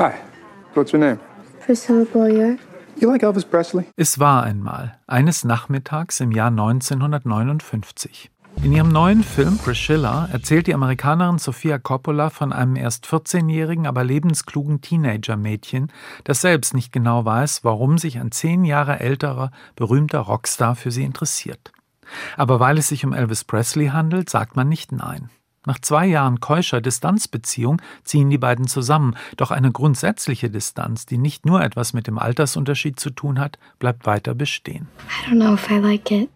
Hi, what's your name? Priscilla Boyer. You like Elvis Presley? Es war einmal, eines Nachmittags im Jahr 1959. In ihrem neuen Film Priscilla erzählt die Amerikanerin Sofia Coppola von einem erst 14-jährigen, aber lebensklugen Teenager-Mädchen, das selbst nicht genau weiß, warum sich ein zehn Jahre älterer, berühmter Rockstar für sie interessiert. Aber weil es sich um Elvis Presley handelt, sagt man nicht nein. Nach zwei Jahren keuscher Distanzbeziehung ziehen die beiden zusammen, doch eine grundsätzliche Distanz, die nicht nur etwas mit dem Altersunterschied zu tun hat, bleibt weiter bestehen. I don't know if I like it.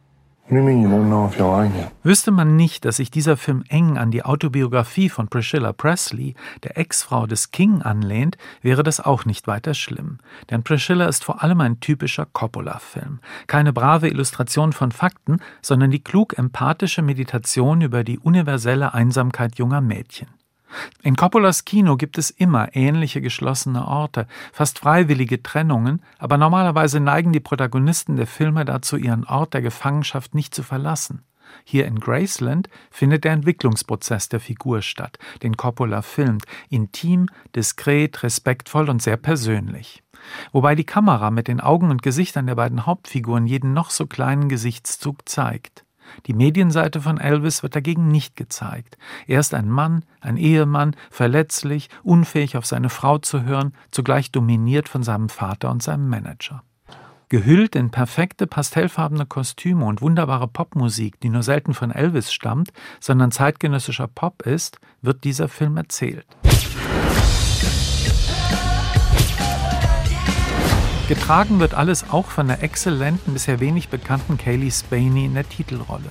Wüsste man nicht, dass sich dieser Film eng an die Autobiografie von Priscilla Presley, der Ex-Frau des King, anlehnt, wäre das auch nicht weiter schlimm. Denn Priscilla ist vor allem ein typischer Coppola-Film. Keine brave Illustration von Fakten, sondern die klug empathische Meditation über die universelle Einsamkeit junger Mädchen. In Coppolas Kino gibt es immer ähnliche geschlossene Orte, fast freiwillige Trennungen, aber normalerweise neigen die Protagonisten der Filme dazu, ihren Ort der Gefangenschaft nicht zu verlassen. Hier in Graceland findet der Entwicklungsprozess der Figur statt, den Coppola filmt, intim, diskret, respektvoll und sehr persönlich. Wobei die Kamera mit den Augen und Gesichtern der beiden Hauptfiguren jeden noch so kleinen Gesichtszug zeigt. Die Medienseite von Elvis wird dagegen nicht gezeigt. Er ist ein Mann, ein Ehemann, verletzlich, unfähig auf seine Frau zu hören, zugleich dominiert von seinem Vater und seinem Manager. Gehüllt in perfekte pastellfarbene Kostüme und wunderbare Popmusik, die nur selten von Elvis stammt, sondern zeitgenössischer Pop ist, wird dieser Film erzählt. Getragen wird alles auch von der exzellenten, bisher wenig bekannten Kaylee Spaney in der Titelrolle.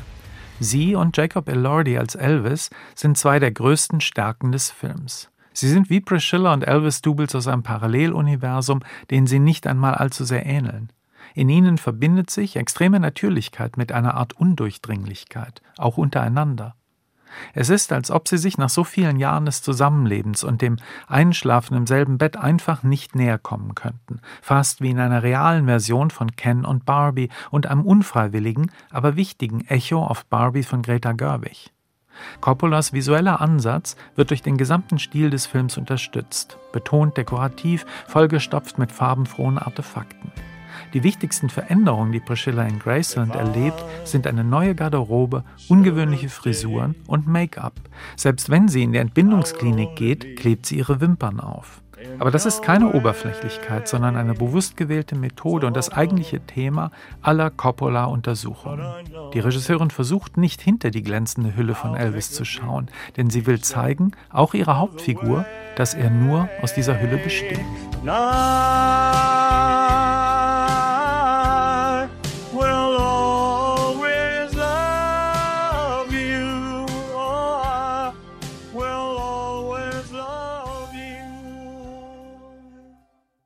Sie und Jacob Elordi als Elvis sind zwei der größten Stärken des Films. Sie sind wie Priscilla und Elvis Doubles aus einem Paralleluniversum, denen sie nicht einmal allzu sehr ähneln. In ihnen verbindet sich extreme Natürlichkeit mit einer Art Undurchdringlichkeit, auch untereinander. Es ist, als ob sie sich nach so vielen Jahren des Zusammenlebens und dem Einschlafen im selben Bett einfach nicht näher kommen könnten, fast wie in einer realen Version von Ken und Barbie und einem unfreiwilligen, aber wichtigen Echo auf Barbie von Greta Gerwig. Coppolas visueller Ansatz wird durch den gesamten Stil des Films unterstützt, betont dekorativ, vollgestopft mit farbenfrohen Artefakten. Die wichtigsten Veränderungen, die Priscilla in Graceland erlebt, sind eine neue Garderobe, ungewöhnliche Frisuren und Make-up. Selbst wenn sie in die Entbindungsklinik geht, klebt sie ihre Wimpern auf. Aber das ist keine Oberflächlichkeit, sondern eine bewusst gewählte Methode und das eigentliche Thema aller Coppola-Untersuchungen. Die Regisseurin versucht nicht hinter die glänzende Hülle von Elvis zu schauen, denn sie will zeigen, auch ihrer Hauptfigur, dass er nur aus dieser Hülle besteht.